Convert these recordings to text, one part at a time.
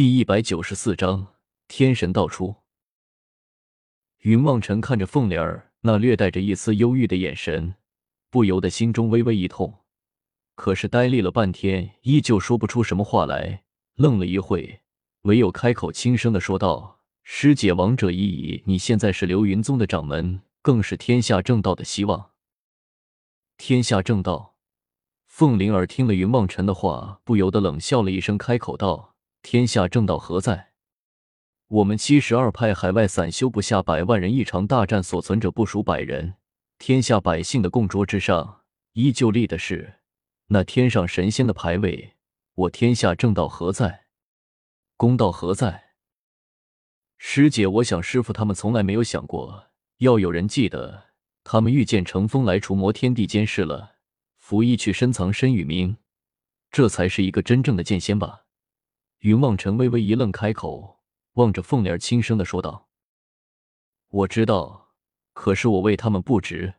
第一百九十四章天神道出。云望尘看着凤莲儿那略带着一丝忧郁的眼神，不由得心中微微一痛。可是呆立了半天，依旧说不出什么话来。愣了一会，唯有开口轻声的说道：“师姐，王者已矣，你现在是流云宗的掌门，更是天下正道的希望。天下正道。”凤灵儿听了云望尘的话，不由得冷笑了一声，开口道。天下正道何在？我们七十二派海外散修不下百万人，一场大战所存者不数百人。天下百姓的供桌之上，依旧立的是那天上神仙的牌位。我天下正道何在？公道何在？师姐，我想师傅他们从来没有想过要有人记得他们御剑乘风来除魔天地间事了。拂衣去深藏身与名，这才是一个真正的剑仙吧。云望尘微微一愣，开口望着凤莲，轻声的说道：“我知道，可是我为他们不值。”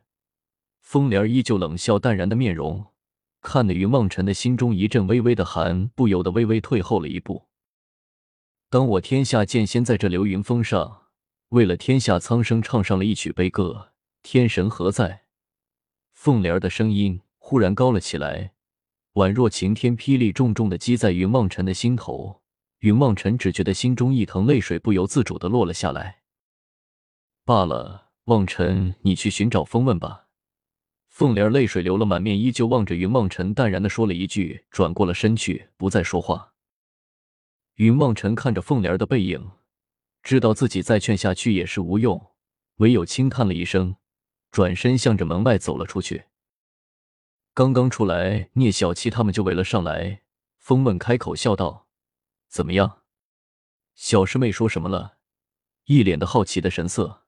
凤莲依旧冷笑淡然的面容，看得云望尘的心中一阵微微的寒，不由得微微退后了一步。当我天下剑仙在这流云峰上，为了天下苍生唱上了一曲悲歌，天神何在？凤莲的声音忽然高了起来。宛若晴天霹雳，重重的击在云望尘的心头。云望尘只觉得心中一疼，泪水不由自主的落了下来。罢了，望尘，你去寻找风问吧。凤莲泪水流了满面，依旧望着云望尘，淡然的说了一句，转过了身去，不再说话。云望尘看着凤莲的背影，知道自己再劝下去也是无用，唯有轻叹了一声，转身向着门外走了出去。刚刚出来，聂小七他们就围了上来。风问开口笑道：“怎么样，小师妹说什么了？”一脸的好奇的神色。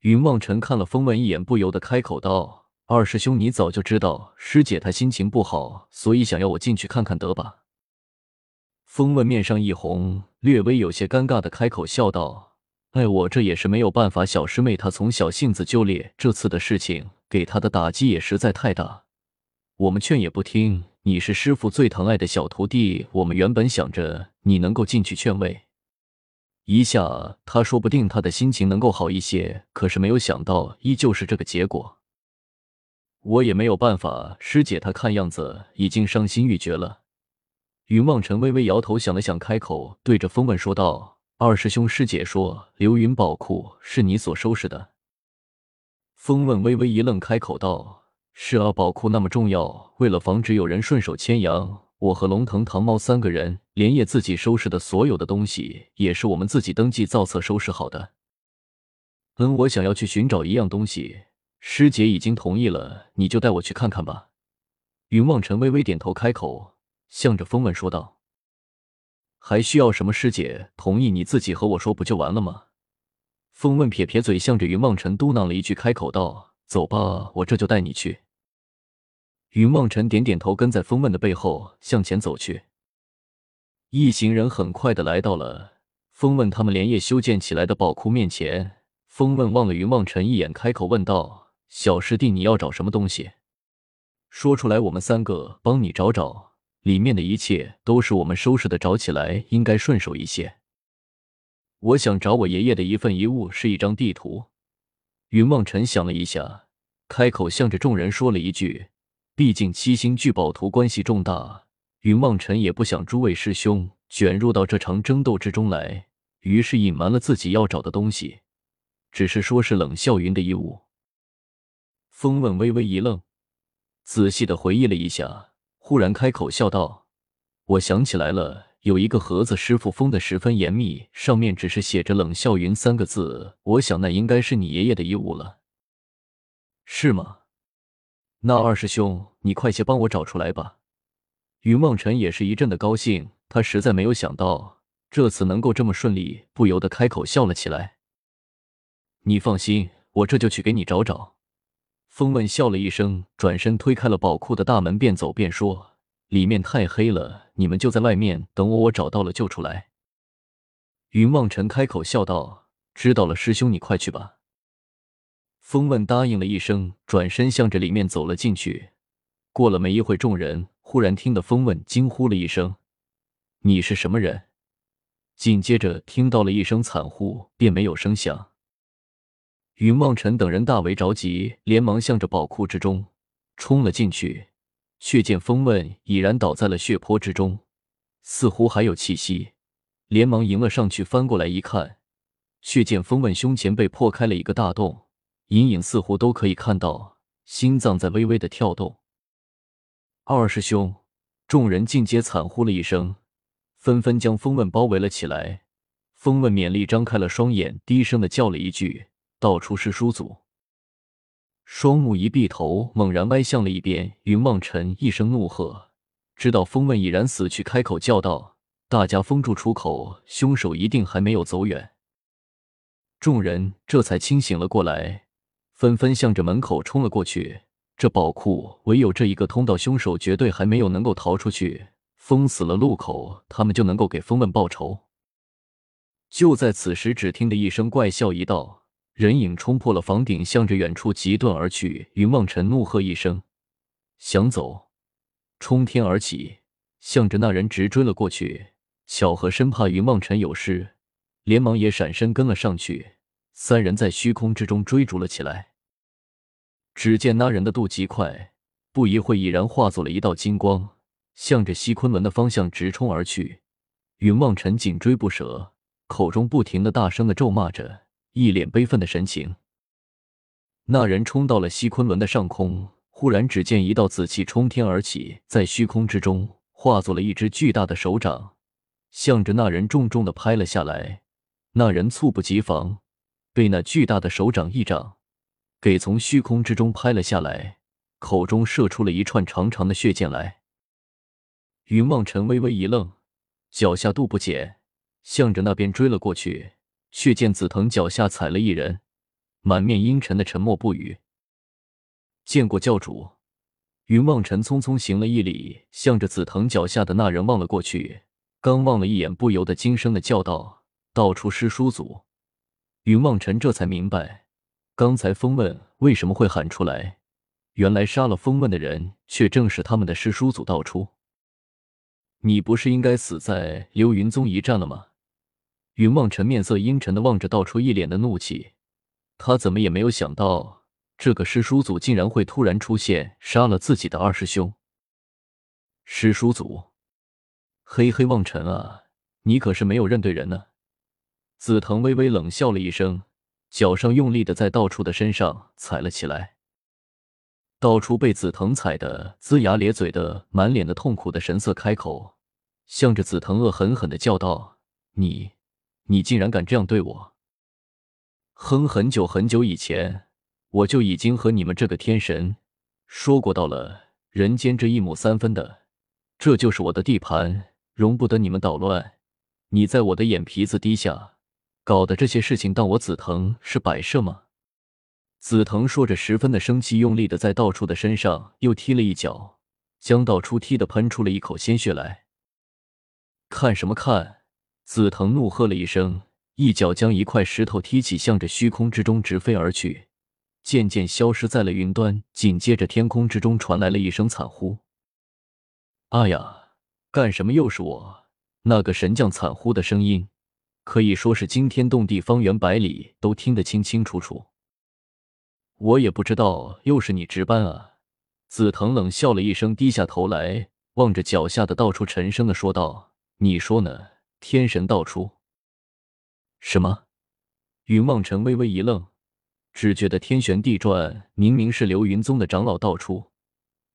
云望尘看了风问一眼，不由得开口道：“二师兄，你早就知道师姐她心情不好，所以想要我进去看看，得吧？”风问面上一红，略微有些尴尬的开口笑道：“哎，我这也是没有办法，小师妹她从小性子就烈，这次的事情。”给她的打击也实在太大，我们劝也不听。你是师傅最疼爱的小徒弟，我们原本想着你能够进去劝慰一下，他说不定他的心情能够好一些。可是没有想到，依旧是这个结果。我也没有办法，师姐她看样子已经伤心欲绝了。云望尘微微摇头，想了想，开口对着风问说道：“二师兄，师姐说流云宝库是你所收拾的。”风问微微一愣，开口道：“是啊，宝库那么重要，为了防止有人顺手牵羊，我和龙腾、唐猫三个人连夜自己收拾的所有的东西，也是我们自己登记造册收拾好的。嗯，我想要去寻找一样东西，师姐已经同意了，你就带我去看看吧。”云望尘微微点头，开口向着风问说道：“还需要什么？师姐同意，你自己和我说不就完了吗？”风问撇撇嘴，向着云望尘嘟囔了一句，开口道：“走吧，我这就带你去。”云望尘点点头，跟在风问的背后向前走去。一行人很快的来到了风问他们连夜修建起来的宝库面前。风问望了云望尘一眼，开口问道：“小师弟，你要找什么东西？说出来，我们三个帮你找找。里面的一切都是我们收拾的，找起来应该顺手一些。”我想找我爷爷的一份遗物，是一张地图。云望尘想了一下，开口向着众人说了一句：“毕竟七星聚宝图关系重大，云望尘也不想诸位师兄卷入到这场争斗之中来，于是隐瞒了自己要找的东西，只是说是冷笑云的遗物。”风问微微一愣，仔细的回忆了一下，忽然开口笑道：“我想起来了。”有一个盒子，师傅封的十分严密，上面只是写着“冷笑云”三个字。我想那应该是你爷爷的遗物了，是吗？那二师兄，你快些帮我找出来吧。云梦辰也是一阵的高兴，他实在没有想到这次能够这么顺利，不由得开口笑了起来。你放心，我这就去给你找找。风问笑了一声，转身推开了宝库的大门，边走边说。里面太黑了，你们就在外面等我，我找到了就出来。云望尘开口笑道：“知道了，师兄，你快去吧。”风问答应了一声，转身向着里面走了进去。过了没一会，众人忽然听得风问惊呼了一声：“你是什么人？紧接着听到了一声惨呼，便没有声响。云望尘等人大为着急，连忙向着宝库之中冲了进去，却见风问已然倒在了血泊之中，似乎还有气息，连忙迎了上去，翻过来一看，却见风问胸前被破开了一个大洞，隐隐似乎都可以看到心脏在微微的跳动。二师兄，众人尽皆惨呼了一声。纷纷将风问包围了起来。风问勉力张开了双眼，低声的叫了一句：“道出师叔祖。”双目一闭，头猛然歪向了一边。云望尘一声怒喝，知道风问已然死去，开口叫道：“大家封住出口，凶手一定还没有走远。”众人这才清醒了过来，纷纷向着门口冲了过去。这宝库唯有这一个通道，凶手绝对还没有能够逃出去。封死了路口，他们就能够给风问报仇。就在此时，只听得一声怪笑，一道人影冲破了房顶，向着远处急遁而去。云望尘怒喝一声，想走，冲天而起，向着那人直追了过去。巧合生怕云望尘有事，连忙也闪身跟了上去。三人在虚空之中追逐了起来。只见那人的度极快，不一会已然化作了一道金光。向着西昆仑的方向直冲而去，云望尘紧追不舍，口中不停的大声的咒骂着，一脸悲愤的神情。那人冲到了西昆仑的上空，忽然只见一道紫气冲天而起，在虚空之中化作了一只巨大的手掌，向着那人重重的拍了下来。那人猝不及防，被那巨大的手掌一掌给从虚空之中拍了下来，口中射出了一串长长的血剑来。云望尘微微一愣，脚下度不减，向着那边追了过去，却见紫藤脚下踩了一人，满面阴沉的沉默不语。见过教主，云望尘匆匆行了一礼，向着紫藤脚下的那人望了过去。刚望了一眼，不由得惊声的叫道：“道出师叔祖！”云望尘这才明白，刚才风问为什么会喊出来，原来杀了风问的人，却正是他们的师叔祖道出。你不是应该死在流云宗一战了吗？云望尘面色阴沉的望着道出，一脸的怒气。他怎么也没有想到，这个师叔祖竟然会突然出现，杀了自己的二师兄。师叔祖，嘿嘿，望尘啊，你可是没有认对人呢。紫藤微微冷笑了一声，脚上用力的在道出的身上踩了起来。道出被紫藤踩的龇牙咧嘴的，满脸的痛苦的神色，开口，向着紫藤恶狠狠的叫道：“你，你竟然敢这样对我！哼，很久很久以前，我就已经和你们这个天神说过，到了人间这一亩三分的，这就是我的地盘，容不得你们捣乱。你在我的眼皮子底下，搞的这些事情，当我紫藤是摆设吗？”紫藤说着，十分的生气，用力的在道出的身上又踢了一脚，将道出踢得喷出了一口鲜血来。看什么看？紫藤怒喝了一声，一脚将一块石头踢起，向着虚空之中直飞而去，渐渐消失在了云端。紧接着，天空之中传来了一声惨呼：“啊呀！干什么？又是我！”那个神将惨呼的声音，可以说是惊天动地，方圆百里都听得清清楚楚。我也不知道，又是你值班啊！紫藤冷笑了一声，低下头来，望着脚下的到处，沉声的说道：“你说呢？天神道出？什么？”云望尘微微一愣，只觉得天旋地转，明明是流云宗的长老道出，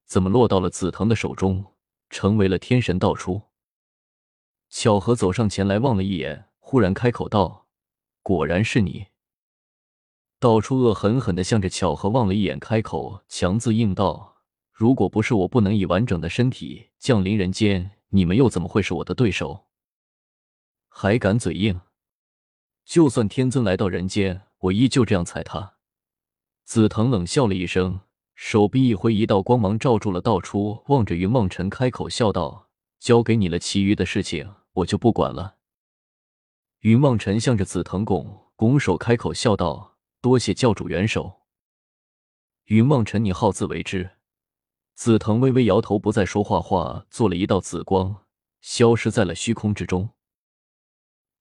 怎么落到了紫藤的手中，成为了天神道出？巧合走上前来望了一眼，忽然开口道：“果然是你。”道出恶狠狠的向着巧合望了一眼，开口强自应道：“如果不是我不能以完整的身体降临人间，你们又怎么会是我的对手？还敢嘴硬？就算天尊来到人间，我依旧这样踩他。”紫藤冷笑了一声，手臂一挥，一道光芒罩住了道出，望着云梦尘开口笑道：“交给你了，其余的事情我就不管了。”云梦尘向着紫藤拱拱手，开口笑道。多谢教主援手。云梦尘，你好自为之。紫藤微微摇头，不再说话，化作了一道紫光，消失在了虚空之中。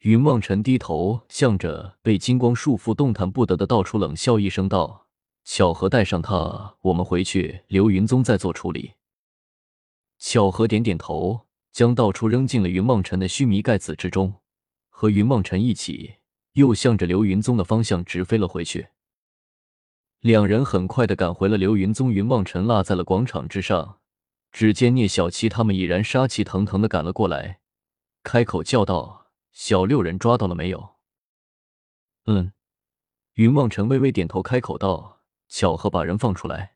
云望尘低头，向着被金光束缚、动弹不得的道初冷笑一声道：“巧合带上他，我们回去流云宗再做处理。”巧合点点头，将道初扔进了云望尘的须弥盖子之中，和云望尘一起，又向着流云宗的方向直飞了回去。两人很快的赶回了流云宗，云望尘落在了广场之上。只见聂小七他们已然杀气腾腾的赶了过来，开口叫道。小六人抓到了没有？嗯，云望尘微微点头，开口道：“巧合把人放出来。”